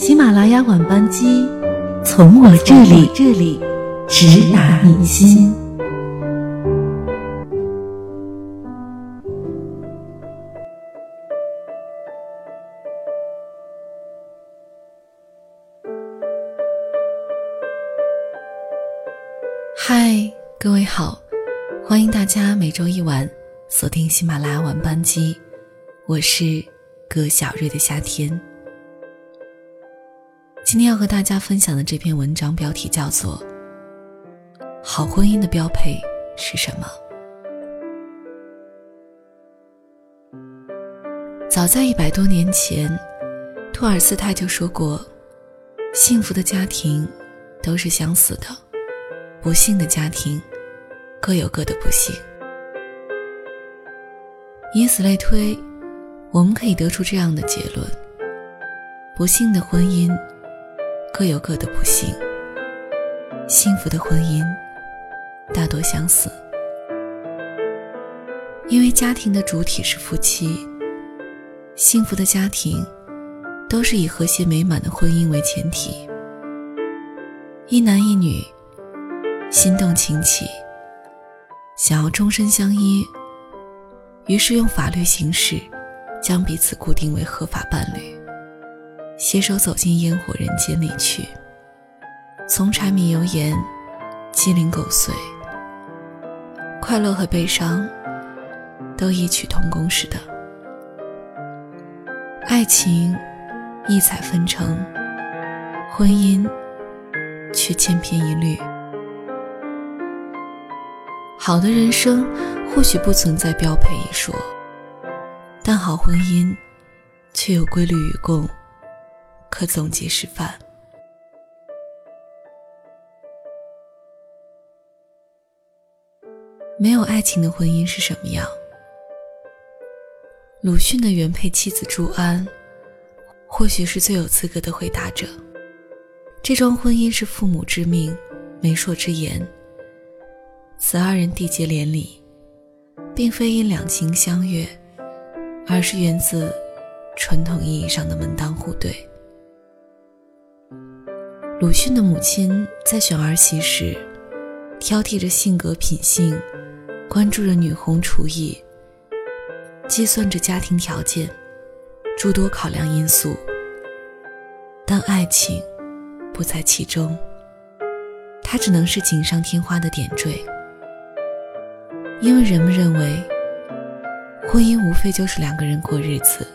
喜马拉雅晚班机，从我这里这里直达你心。嗨，各位好，欢迎大家每周一晚锁定喜马拉雅晚班机，我是葛小瑞的夏天。今天要和大家分享的这篇文章标题叫做《好婚姻的标配是什么》。早在一百多年前，托尔斯泰就说过：“幸福的家庭都是相似的，不幸的家庭各有各的不幸。”以此类推，我们可以得出这样的结论：不幸的婚姻。各有各的不幸，幸福的婚姻大多相似，因为家庭的主体是夫妻。幸福的家庭都是以和谐美满的婚姻为前提，一男一女心动情起，想要终身相依，于是用法律形式将彼此固定为合法伴侣。携手走进烟火人间里去，从柴米油盐、鸡零狗碎、快乐和悲伤，都异曲同工似的。爱情异彩纷呈，婚姻却千篇一律。好的人生或许不存在标配一说，但好婚姻却有规律与共。可总结示范。没有爱情的婚姻是什么样？鲁迅的原配妻子朱安，或许是最有资格的回答者。这桩婚姻是父母之命、媒妁之言，此二人缔结连理，并非因两情相悦，而是源自传统意义上的门当户对。鲁迅的母亲在选儿媳时，挑剔着性格品性，关注着女红厨艺，计算着家庭条件，诸多考量因素。但爱情不在其中，它只能是锦上添花的点缀。因为人们认为，婚姻无非就是两个人过日子，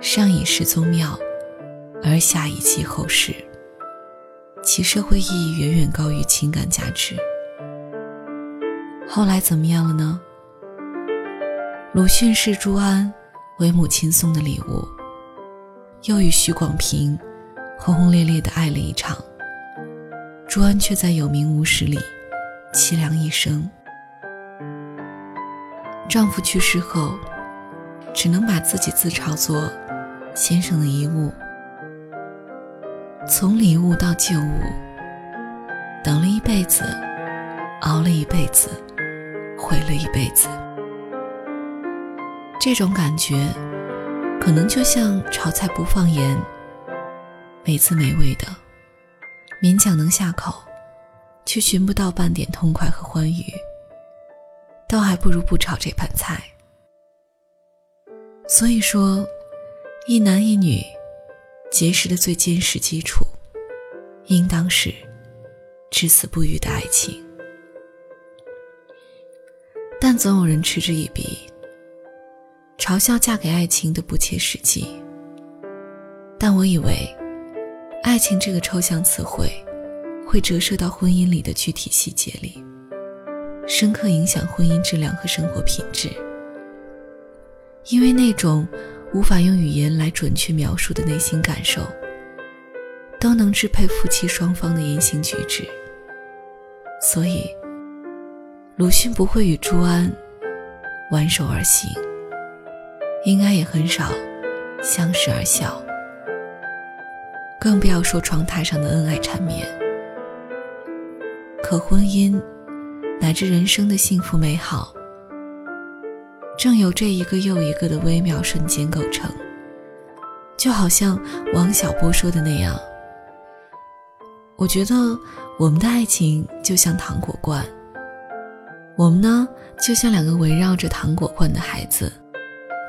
上以事宗庙。而下以继后世，其社会意义远远高于情感价值。后来怎么样了呢？鲁迅视朱安为母亲送的礼物，又与许广平轰轰烈烈的爱了一场。朱安却在有名无实里凄凉一生。丈夫去世后，只能把自己自嘲作先生的遗物。从礼物到旧物，等了一辈子，熬了一辈子，毁了一辈子。这种感觉，可能就像炒菜不放盐，美滋美味的，勉强能下口，却寻不到半点痛快和欢愉，倒还不如不炒这盘菜。所以说，一男一女。结识的最坚实基础，应当是至死不渝的爱情。但总有人嗤之以鼻，嘲笑嫁给爱情的不切实际。但我以为，爱情这个抽象词汇，会折射到婚姻里的具体细节里，深刻影响婚姻质量和生活品质。因为那种。无法用语言来准确描述的内心感受，都能支配夫妻双方的言行举止。所以，鲁迅不会与朱安挽手而行，应该也很少相视而笑，更不要说床榻上的恩爱缠绵。可婚姻乃至人生的幸福美好。正由这一个又一个的微妙瞬间构成，就好像王小波说的那样，我觉得我们的爱情就像糖果罐，我们呢就像两个围绕着糖果罐的孩子，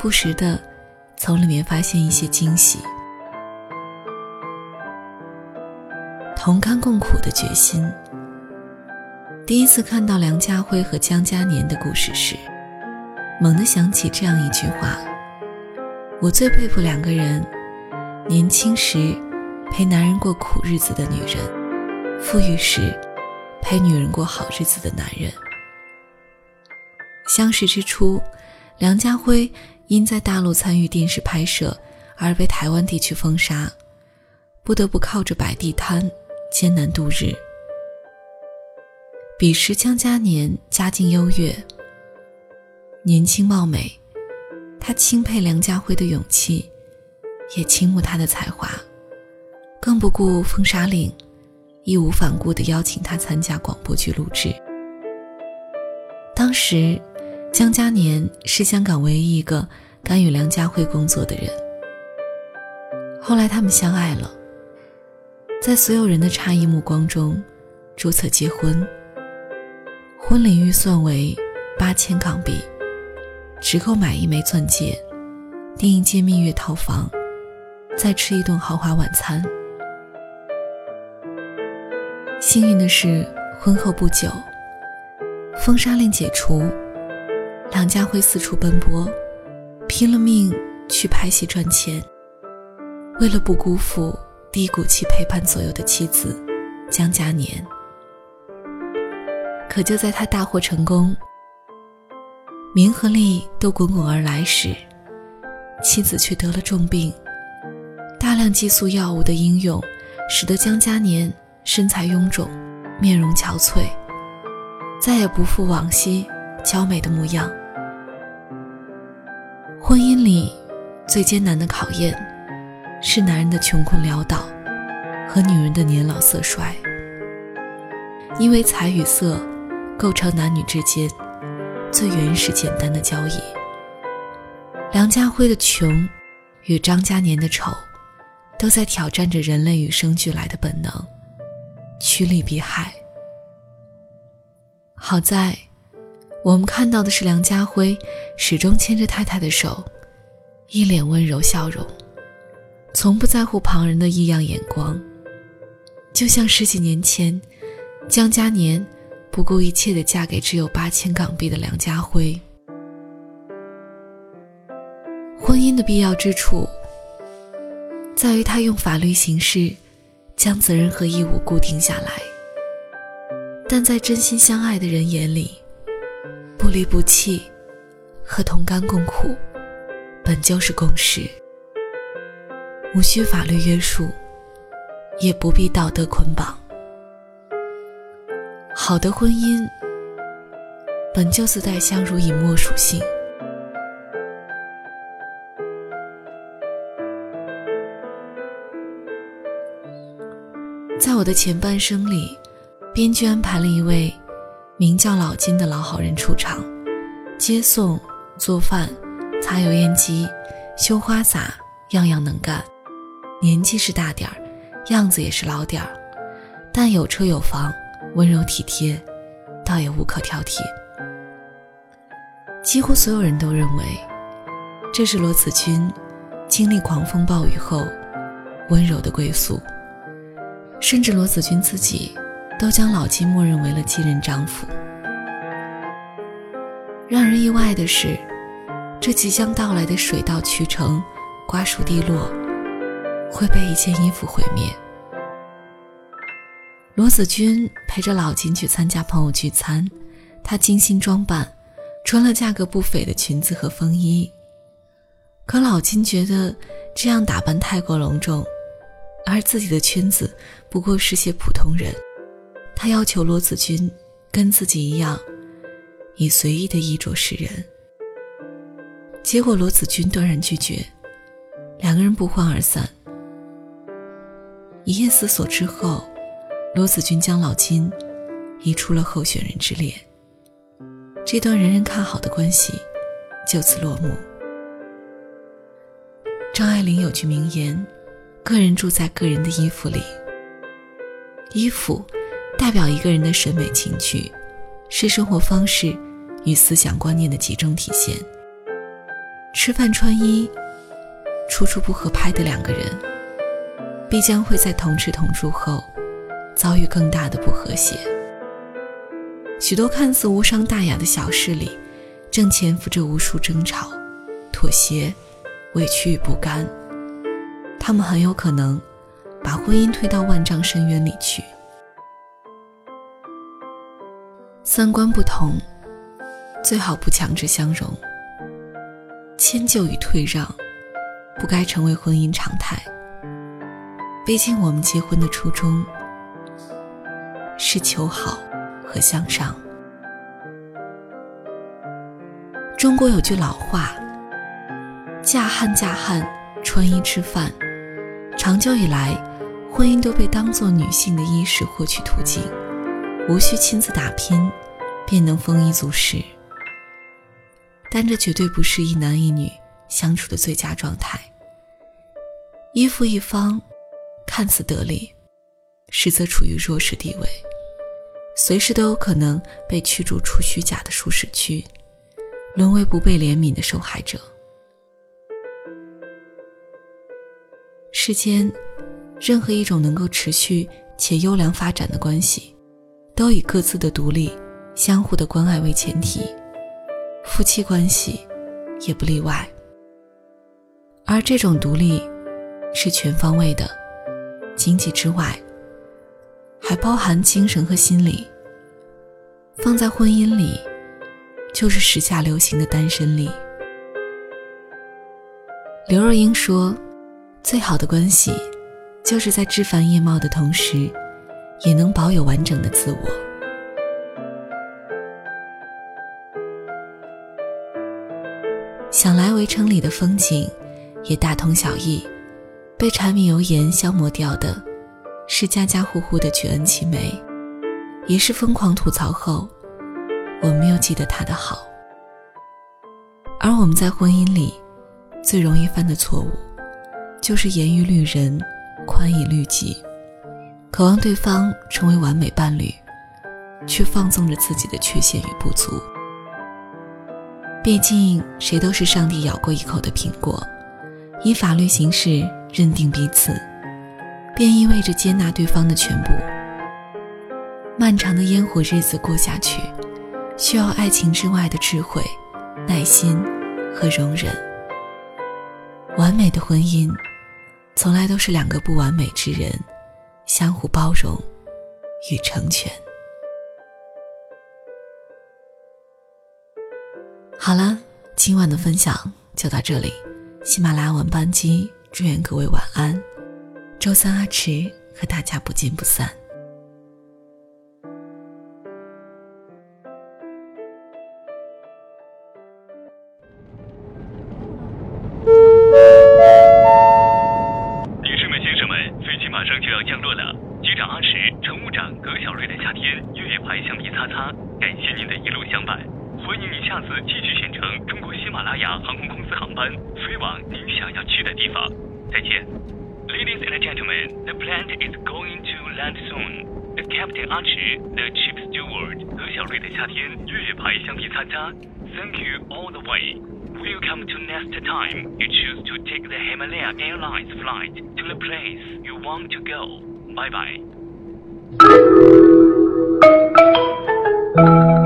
不时的从里面发现一些惊喜。同甘共苦的决心。第一次看到梁家辉和江嘉年的故事时，猛地想起这样一句话：我最佩服两个人。年轻时陪男人过苦日子的女人，富裕时陪女人过好日子的男人。相识之初，梁家辉因在大陆参与电视拍摄而被台湾地区封杀，不得不靠着摆地摊艰难度日。彼时江嘉年家境优越，年轻貌美，他钦佩梁家辉的勇气。也倾慕他的才华，更不顾封杀令，义无反顾地邀请他参加广播剧录制。当时，江嘉年是香港唯一一个敢与梁家辉工作的人。后来他们相爱了，在所有人的诧异目光中，注册结婚。婚礼预算为八千港币，只够买一枚钻戒，订一间蜜月套房。再吃一顿豪华晚餐。幸运的是，婚后不久，封杀令解除，梁家辉四处奔波，拼了命去拍戏赚钱。为了不辜负低谷期陪伴左右的妻子江嘉年，可就在他大获成功，名和利都滚滚而来时，妻子却得了重病。大量激素药物的应用，使得江嘉年身材臃肿，面容憔悴，再也不复往昔娇美的模样。婚姻里最艰难的考验，是男人的穷困潦倒和女人的年老色衰。因为财与色，构成男女之间最原始简单的交易。梁家辉的穷，与张嘉年的丑。都在挑战着人类与生俱来的本能，趋利避害。好在，我们看到的是梁家辉始终牵着太太的手，一脸温柔笑容，从不在乎旁人的异样眼光，就像十几年前，江嘉年不顾一切的嫁给只有八千港币的梁家辉。婚姻的必要之处。在于他用法律形式将责任和义务固定下来，但在真心相爱的人眼里，不离不弃和同甘共苦本就是共识，无需法律约束，也不必道德捆绑。好的婚姻本就自带相濡以沫属性。在我的前半生里，编剧安排了一位名叫老金的老好人出场，接送、做饭、擦油烟机、修花洒，样样能干。年纪是大点儿，样子也是老点儿，但有车有房，温柔体贴，倒也无可挑剔。几乎所有人都认为，这是罗子君经历狂风暴雨后温柔的归宿。甚至罗子君自己都将老金默认为了继任丈夫。让人意外的是，这即将到来的水到渠成、瓜熟蒂落，会被一件衣服毁灭。罗子君陪着老金去参加朋友聚餐，她精心装扮，穿了价格不菲的裙子和风衣。可老金觉得这样打扮太过隆重。而自己的圈子不过是些普通人，他要求罗子君跟自己一样，以随意的衣着示人。结果罗子君断然拒绝，两个人不欢而散。一夜思索之后，罗子君将老金移出了候选人之列，这段人人看好的关系就此落幕。张爱玲有句名言：“个人住在个人的衣服里。”衣服代表一个人的审美情趣，是生活方式与思想观念的集中体现。吃饭穿衣，处处不合拍的两个人，必将会在同吃同住后遭遇更大的不和谐。许多看似无伤大雅的小事里，正潜伏着无数争吵、妥协、委屈与不甘。他们很有可能把婚姻推到万丈深渊里去。三观不同，最好不强制相容。迁就与退让，不该成为婚姻常态。毕竟，我们结婚的初衷是求好和向上。中国有句老话：“嫁汉嫁汉，穿衣吃饭。”长久以来，婚姻都被当作女性的衣食获取途径，无需亲自打拼，便能丰衣足食。但这绝对不是一男一女相处的最佳状态。依附一方，看似得力，实则处于弱势地位，随时都有可能被驱逐出虚假的舒适区，沦为不被怜悯的受害者。世间，任何一种能够持续且优良发展的关系，都以各自的独立、相互的关爱为前提。夫妻关系也不例外，而这种独立是全方位的，经济之外，还包含精神和心理。放在婚姻里，就是时下流行的单身力。刘若英说：“最好的关系，就是在枝繁叶茂的同时，也能保有完整的自我。”想来围城里的风景，也大同小异。被柴米油盐消磨掉的，是家家户户的举恩齐眉，也是疯狂吐槽后，我们又记得他的好。而我们在婚姻里，最容易犯的错误，就是严于律人，宽以律己，渴望对方成为完美伴侣，却放纵着自己的缺陷与不足。毕竟，谁都是上帝咬过一口的苹果，以法律形式认定彼此，便意味着接纳对方的全部。漫长的烟火日子过下去，需要爱情之外的智慧、耐心和容忍。完美的婚姻，从来都是两个不完美之人相互包容与成全。好了，今晚的分享就到这里。喜马拉雅晚班机，祝愿各位晚安。周三阿迟和大家不见不散。女士们、先生们，飞机马上就要降落了。机长阿迟，乘务长葛小瑞的夏天越野牌橡皮擦擦，感谢您的一路相伴。欢迎您下次继续选乘中国喜马拉雅航空公司航班，飞往您想要去的地方。再见。Ladies and gentlemen, the plant is going to land soon. The Captain Archie, the chief steward, 和小瑞的夏天越牌相继参加。Thank you all the way. Welcome to next time. You choose to take the Himalaya Airlines flight to the place you want to go. Bye bye.